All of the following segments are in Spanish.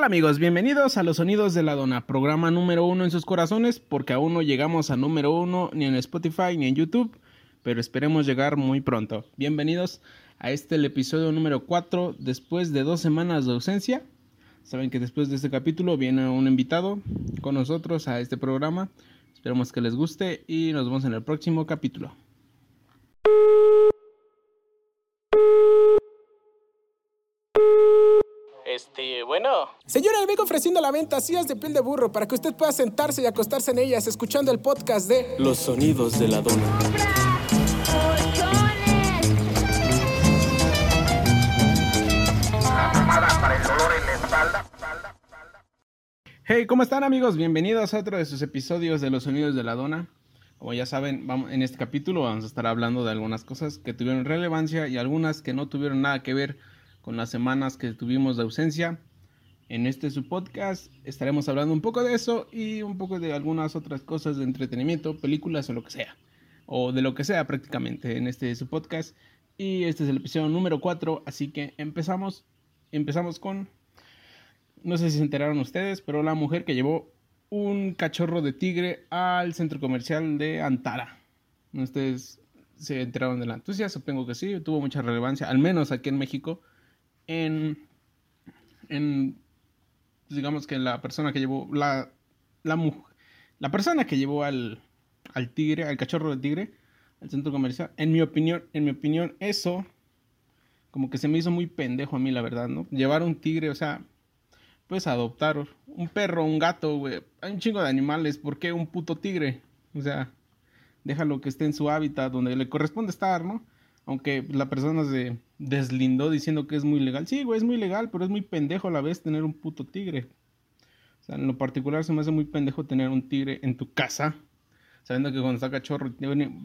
tal amigos? Bienvenidos a Los Sonidos de la Dona, programa número uno en sus corazones, porque aún no llegamos a número uno ni en Spotify ni en YouTube, pero esperemos llegar muy pronto. Bienvenidos a este el episodio número 4 después de dos semanas de ausencia. Saben que después de este capítulo viene un invitado con nosotros a este programa. Esperemos que les guste y nos vemos en el próximo capítulo. Este, bueno. Señora, le vengo ofreciendo la venta sillas de piel de burro para que usted pueda sentarse y acostarse en ellas escuchando el podcast de Los sonidos de la dona. Hey, ¿cómo están amigos? Bienvenidos a otro de sus episodios de Los Sonidos de la Dona. Como ya saben, vamos, en este capítulo vamos a estar hablando de algunas cosas que tuvieron relevancia y algunas que no tuvieron nada que ver con las semanas que tuvimos de ausencia. En este su podcast estaremos hablando un poco de eso y un poco de algunas otras cosas de entretenimiento, películas o lo que sea. O de lo que sea prácticamente en este su podcast. Y este es el episodio número 4, así que empezamos. Empezamos con... No sé si se enteraron ustedes, pero la mujer que llevó un cachorro de tigre al centro comercial de Antara. Ustedes se enteraron de la noticia, supongo que sí, tuvo mucha relevancia, al menos aquí en México en, en pues, digamos que la persona que llevó, la, la, la persona que llevó al, al tigre, al cachorro de tigre, al centro comercial, en mi opinión, en mi opinión, eso como que se me hizo muy pendejo a mí, la verdad, ¿no? Llevar un tigre, o sea, puedes adoptar un perro, un gato, güey. Hay un chingo de animales, ¿por qué un puto tigre? O sea, déjalo que esté en su hábitat donde le corresponde estar, ¿no? Aunque la persona se deslindó diciendo que es muy legal. Sí, güey, es muy legal, pero es muy pendejo a la vez tener un puto tigre. O sea, en lo particular se me hace muy pendejo tener un tigre en tu casa, sabiendo que cuando está cachorro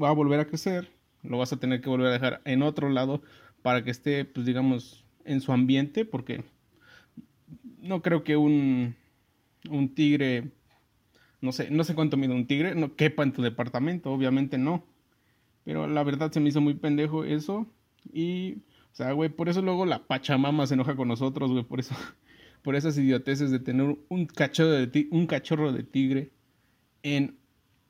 va a volver a crecer, lo vas a tener que volver a dejar en otro lado para que esté, pues digamos, en su ambiente, porque no creo que un, un tigre, no sé, no sé cuánto mide un tigre, no quepa en tu departamento, obviamente no. Pero la verdad se me hizo muy pendejo eso. Y, o sea, güey, por eso luego la Pachamama se enoja con nosotros, güey, por eso. Por esas idioteces de tener un cachorro de, un cachorro de tigre en,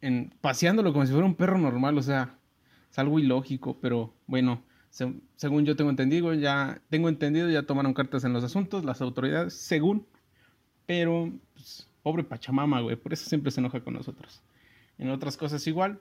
en paseándolo como si fuera un perro normal, o sea, es algo ilógico, pero bueno, según yo tengo entendido, ya tengo entendido, ya tomaron cartas en los asuntos las autoridades, según, pero pues, pobre Pachamama, güey, por eso siempre se enoja con nosotros. En otras cosas igual,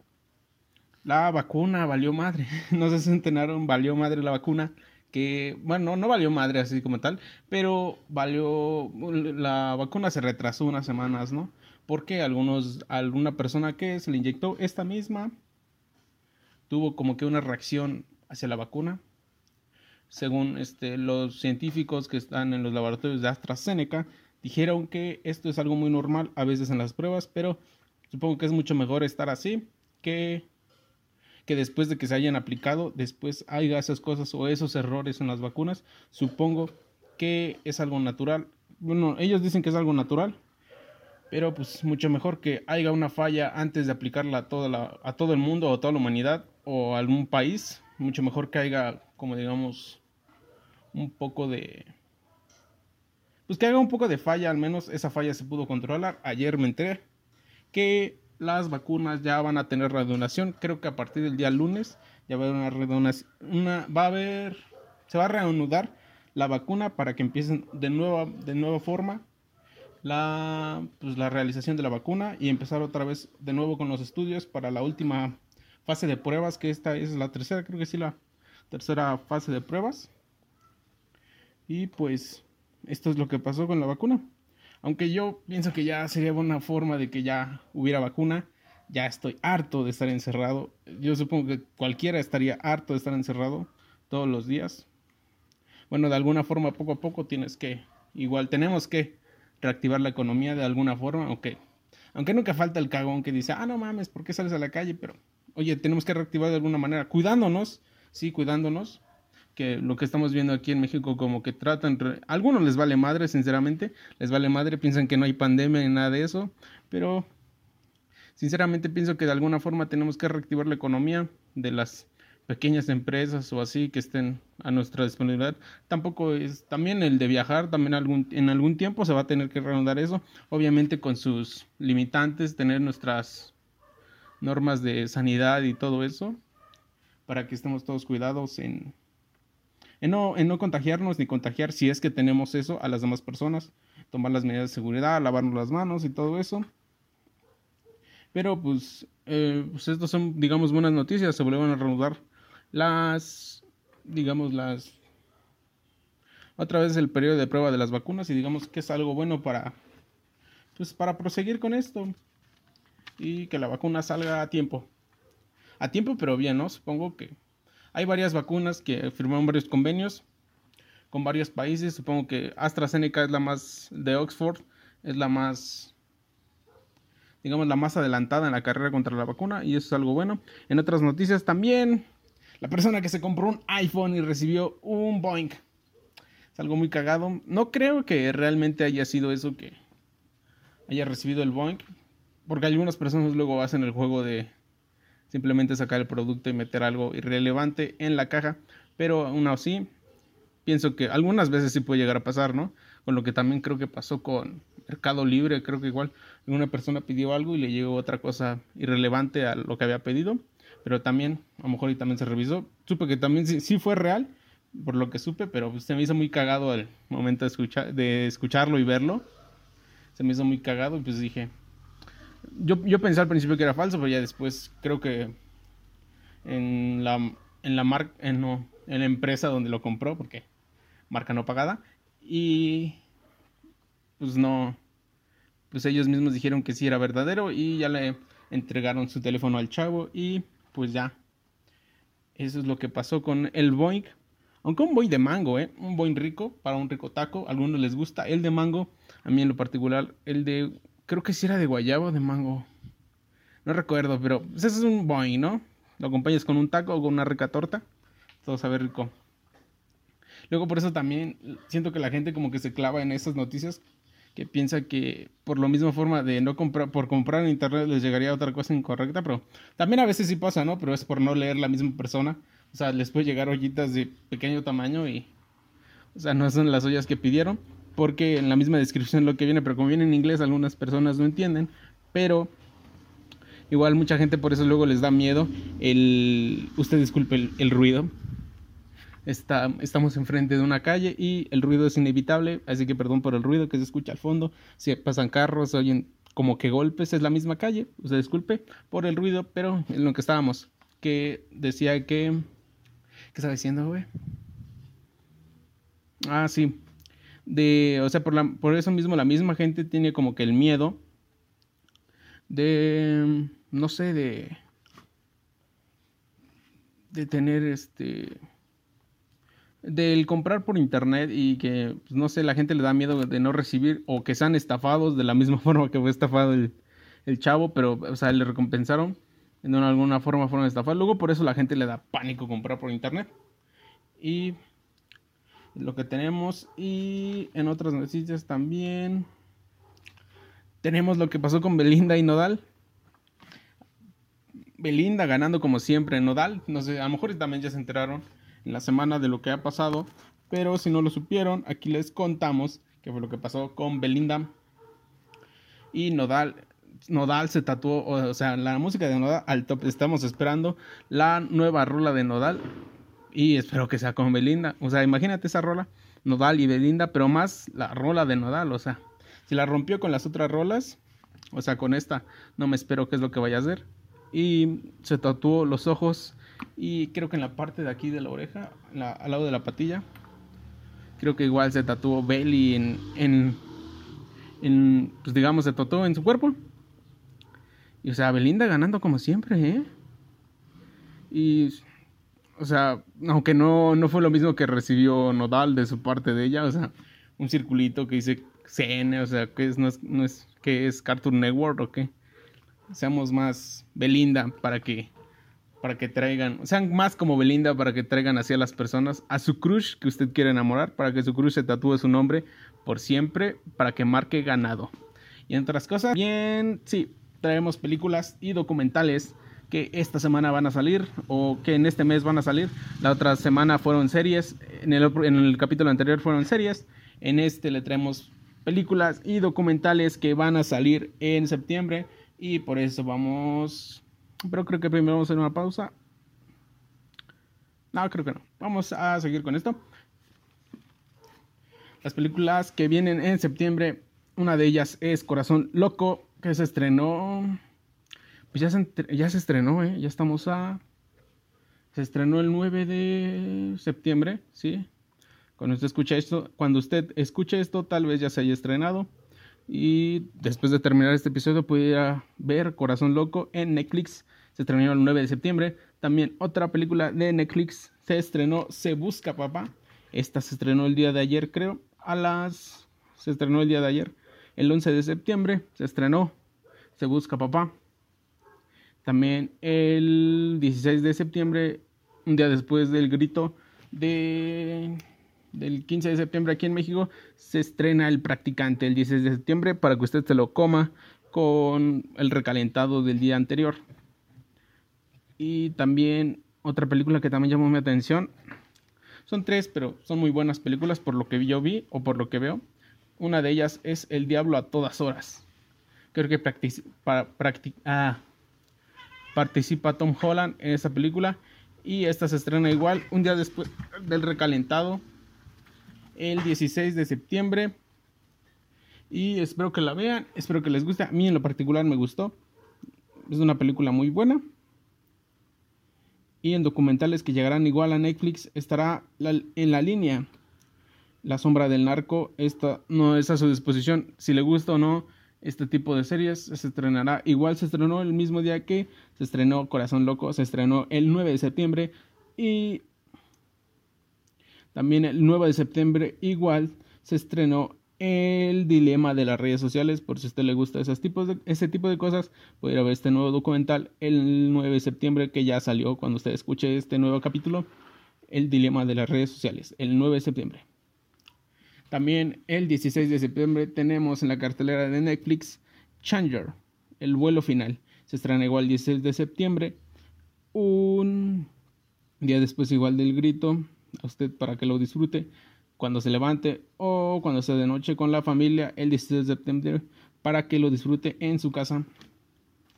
la vacuna valió madre. No sé si se enteraron, valió madre la vacuna. Que, bueno, no valió madre así como tal, pero valió, la vacuna se retrasó unas semanas, ¿no? Porque algunos, alguna persona que se le inyectó esta misma tuvo como que una reacción hacia la vacuna. Según este, los científicos que están en los laboratorios de AstraZeneca, dijeron que esto es algo muy normal a veces en las pruebas, pero supongo que es mucho mejor estar así que que después de que se hayan aplicado, después haya esas cosas o esos errores en las vacunas, supongo que es algo natural. Bueno, ellos dicen que es algo natural, pero pues mucho mejor que haya una falla antes de aplicarla a, todo el mundo o a toda la humanidad o a algún país. Mucho mejor que haya, como digamos, un poco de... Pues que haga un poco de falla, al menos esa falla se pudo controlar. Ayer me enteré que las vacunas ya van a tener reanudación. Creo que a partir del día lunes ya va a haber una reanudación. Una, va a haber, se va a reanudar la vacuna para que empiecen de nueva, de nueva forma la, pues, la realización de la vacuna y empezar otra vez de nuevo con los estudios para la última fase de pruebas, que esta es la tercera, creo que sí, la tercera fase de pruebas. Y pues esto es lo que pasó con la vacuna. Aunque yo pienso que ya sería buena forma de que ya hubiera vacuna. Ya estoy harto de estar encerrado. Yo supongo que cualquiera estaría harto de estar encerrado todos los días. Bueno, de alguna forma, poco a poco tienes que, igual tenemos que reactivar la economía de alguna forma, ok. Aunque nunca falta el cagón que dice, ah, no mames, ¿por qué sales a la calle? Pero, oye, tenemos que reactivar de alguna manera, cuidándonos, sí, cuidándonos, que lo que estamos viendo aquí en México como que tratan, algunos les vale madre, sinceramente, les vale madre, piensan que no hay pandemia ni nada de eso, pero sinceramente pienso que de alguna forma tenemos que reactivar la economía de las pequeñas empresas o así que estén a nuestra disponibilidad. Tampoco es también el de viajar, también algún, en algún tiempo se va a tener que reanudar eso, obviamente con sus limitantes, tener nuestras normas de sanidad y todo eso, para que estemos todos cuidados en, en, no, en no contagiarnos ni contagiar si es que tenemos eso a las demás personas, tomar las medidas de seguridad, lavarnos las manos y todo eso. Pero pues, eh, pues estas son, digamos, buenas noticias, se vuelven a reanudar las, digamos, las, otra vez el periodo de prueba de las vacunas y digamos que es algo bueno para, pues para proseguir con esto y que la vacuna salga a tiempo. A tiempo, pero bien, ¿no? Supongo que hay varias vacunas que firmaron varios convenios con varios países. Supongo que AstraZeneca es la más de Oxford, es la más, digamos, la más adelantada en la carrera contra la vacuna y eso es algo bueno. En otras noticias también la persona que se compró un iPhone y recibió un Boeing. Es algo muy cagado. No creo que realmente haya sido eso que haya recibido el Boeing. Porque algunas personas luego hacen el juego de simplemente sacar el producto y meter algo irrelevante en la caja. Pero aún así, pienso que algunas veces sí puede llegar a pasar, ¿no? Con lo que también creo que pasó con Mercado Libre. Creo que igual una persona pidió algo y le llegó otra cosa irrelevante a lo que había pedido pero también, a lo mejor y también se revisó. Supe que también sí, fue real, por lo que supe, pero se me hizo muy cagado al momento de, escuchar, de escucharlo y verlo. Se me hizo muy cagado y pues dije, yo, yo pensé al principio que era falso, pero ya después creo que en la, en la marca, en, no, en la empresa donde lo compró, porque marca no pagada, y pues no, pues ellos mismos dijeron que sí era verdadero y ya le entregaron su teléfono al chavo y pues ya. Eso es lo que pasó con el Boeing. Aunque un Boeing de mango, ¿eh? Un Boeing rico para un rico taco. A algunos les gusta. El de mango, a mí en lo particular, el de... Creo que sí era de guayabo o de mango. No recuerdo, pero pues ese es un Boeing, ¿no? Lo acompañas con un taco o con una rica torta. Todo sabe rico. Luego por eso también siento que la gente como que se clava en esas noticias que piensa que por la misma forma de no comprar, por comprar en internet les llegaría otra cosa incorrecta, pero también a veces sí pasa, ¿no? Pero es por no leer la misma persona. O sea, les puede llegar ollitas de pequeño tamaño y, o sea, no son las ollas que pidieron, porque en la misma descripción lo que viene, pero como viene en inglés, algunas personas no entienden, pero igual mucha gente por eso luego les da miedo el, usted disculpe el ruido, Está, estamos enfrente de una calle y el ruido es inevitable, así que perdón por el ruido que se escucha al fondo. Si pasan carros, oyen como que golpes, es la misma calle. Usted disculpe por el ruido, pero en lo que estábamos, que decía que... ¿Qué estaba diciendo, güey? Ah, sí. De, o sea, por, eso mismo la misma gente tiene como que el miedo de, no sé, de, de tener este del comprar por internet y que, pues, no sé, la gente le da miedo de no recibir o que sean estafados de la misma forma que fue estafado el, chavo, pero, o sea, le recompensaron de alguna forma fueron estafados. Luego por eso la gente le da pánico comprar por internet. Y lo que tenemos y en otras noticias también tenemos lo que pasó con Belinda y Nodal. Belinda ganando como siempre, Nodal, no sé, a lo mejor también ya se enteraron en la semana de lo que ha pasado, pero si no lo supieron, aquí les contamos qué fue lo que pasó con Belinda y Nodal. Nodal se tatuó, o sea, la música de Nodal al top. Estamos esperando la nueva rola de Nodal y espero que sea con Belinda. O sea, imagínate esa rola, Nodal y Belinda, pero más la rola de Nodal, o sea, si la rompió con las otras rolas, o sea, con esta, no me espero qué es lo que vaya a hacer. Y se tatuó los ojos y creo que en la parte de aquí de la oreja, al lado de la patilla, creo que igual se tatuó Belly en, en, en, pues digamos, se tatuó en su cuerpo. Y o sea, Belinda ganando como siempre, ¿eh? Y, o sea, aunque no, no fue lo mismo que recibió Nodal de su parte de ella, o sea, un circulito que dice CN, o sea, que es, no es, que es Cartoon Network o qué. Seamos más Belinda para que para que traigan, sean más como Belinda para que traigan así a las personas, a su crush que usted quiere enamorar, para que su crush se tatúe su nombre por siempre, para que marque ganado. Y entre otras cosas, bien, sí, traemos películas y documentales que esta semana van a salir o que en este mes van a salir. La otra semana fueron series, en el, en el capítulo anterior fueron series, en este le traemos películas y documentales que van a salir en septiembre y por eso vamos, pero creo que primero vamos a hacer una pausa. No, creo que no. Vamos a seguir con esto. Las películas que vienen en septiembre, una de ellas es Corazón Loco, que se estrenó pues ya se, ya se estrenó, ¿eh? Ya estamos a... Se estrenó el 9 de septiembre, ¿sí? Cuando usted escucha esto, cuando usted escuche esto, tal vez ya se haya estrenado. Y después de terminar este episodio, pudiera ver Corazón Loco en Netflix. Se estrenó el 9 de septiembre. También otra película de Netflix se estrenó, Se Busca Papá. Esta se estrenó el día de ayer, creo. A las... Se estrenó el día de ayer. El 11 de septiembre se estrenó Se Busca Papá. También el 16 de septiembre, un día después del grito de, del 15 de septiembre aquí en México, se estrena El Practicante el 16 de septiembre para que usted se lo coma con el recalentado del día anterior. Y también otra película que también llamó mi atención. Son tres, pero son muy buenas películas por lo que yo vi o por lo que veo. Una de ellas es El Diablo a todas horas. Creo que para practicar... Ah, participa Tom Holland en esta película y esta se estrena igual un día después del recalentado el 16 de septiembre. Y espero que la vean, espero que les guste, a mí en lo particular me gustó, es una película muy buena. Y en documentales que llegarán igual a Netflix estará en la línea. La sombra del narco, esta no es a su disposición, si le gusta o no este tipo de series se estrenará. Igual se estrenó el mismo día que se estrenó Corazón Loco, se estrenó el 9 de septiembre y también el 9 de septiembre igual se estrenó el dilema de las redes sociales, por si a usted le gusta esos tipos de, ese tipo de cosas, puede ver este nuevo documental el 9 de septiembre que ya salió cuando usted escuche este nuevo capítulo, el dilema de las redes sociales, el 9 de septiembre. También el 16 de septiembre tenemos en la cartelera de Netflix Changer, el vuelo final. Se estrena igual el 16 de septiembre. Un día después igual del grito, a usted para que lo disfrute cuando se levante o cuando sea de noche con la familia el 16 de septiembre para que lo disfrute en su casa.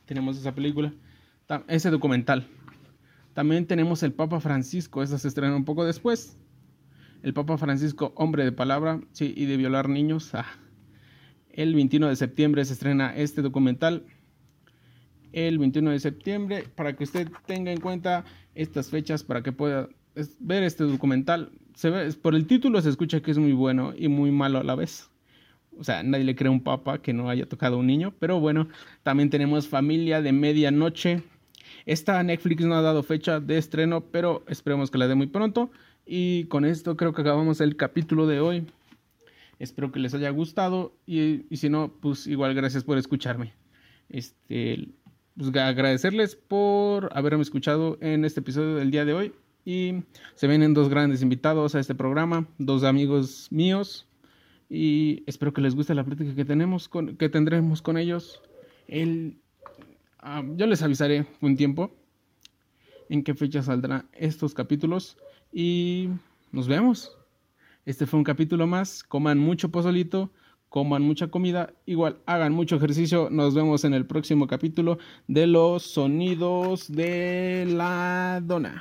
Tenemos esa película, ese documental. También tenemos el Papa Francisco, esa se estrena un poco después. El Papa Francisco, hombre de palabra, sí, y de violar niños. Ah. El 21 de septiembre se estrena este documental. El 21 de septiembre, para que usted tenga en cuenta estas fechas, para que pueda ver este documental. Por el título se escucha que es muy bueno y muy malo a la vez. O sea, nadie le cree a un papa que no haya tocado a un niño. Pero bueno, también tenemos Familia de Medianoche. Esta Netflix no ha dado fecha de estreno, pero esperemos que la dé muy pronto. Y con esto creo que acabamos el capítulo de hoy. Espero que les haya gustado y, si no, pues igual gracias por escucharme. Este, pues agradecerles por haberme escuchado en este episodio del día de hoy. Y se vienen dos grandes invitados a este programa, dos amigos míos. Y espero que les guste la plática que tenemos con, que tendremos con ellos. El, ah, yo les avisaré un tiempo en qué fecha saldrán estos capítulos. Y nos vemos. Este fue un capítulo más. Coman mucho pozolito, coman mucha comida, igual hagan mucho ejercicio. Nos vemos en el próximo capítulo de los sonidos de la dona.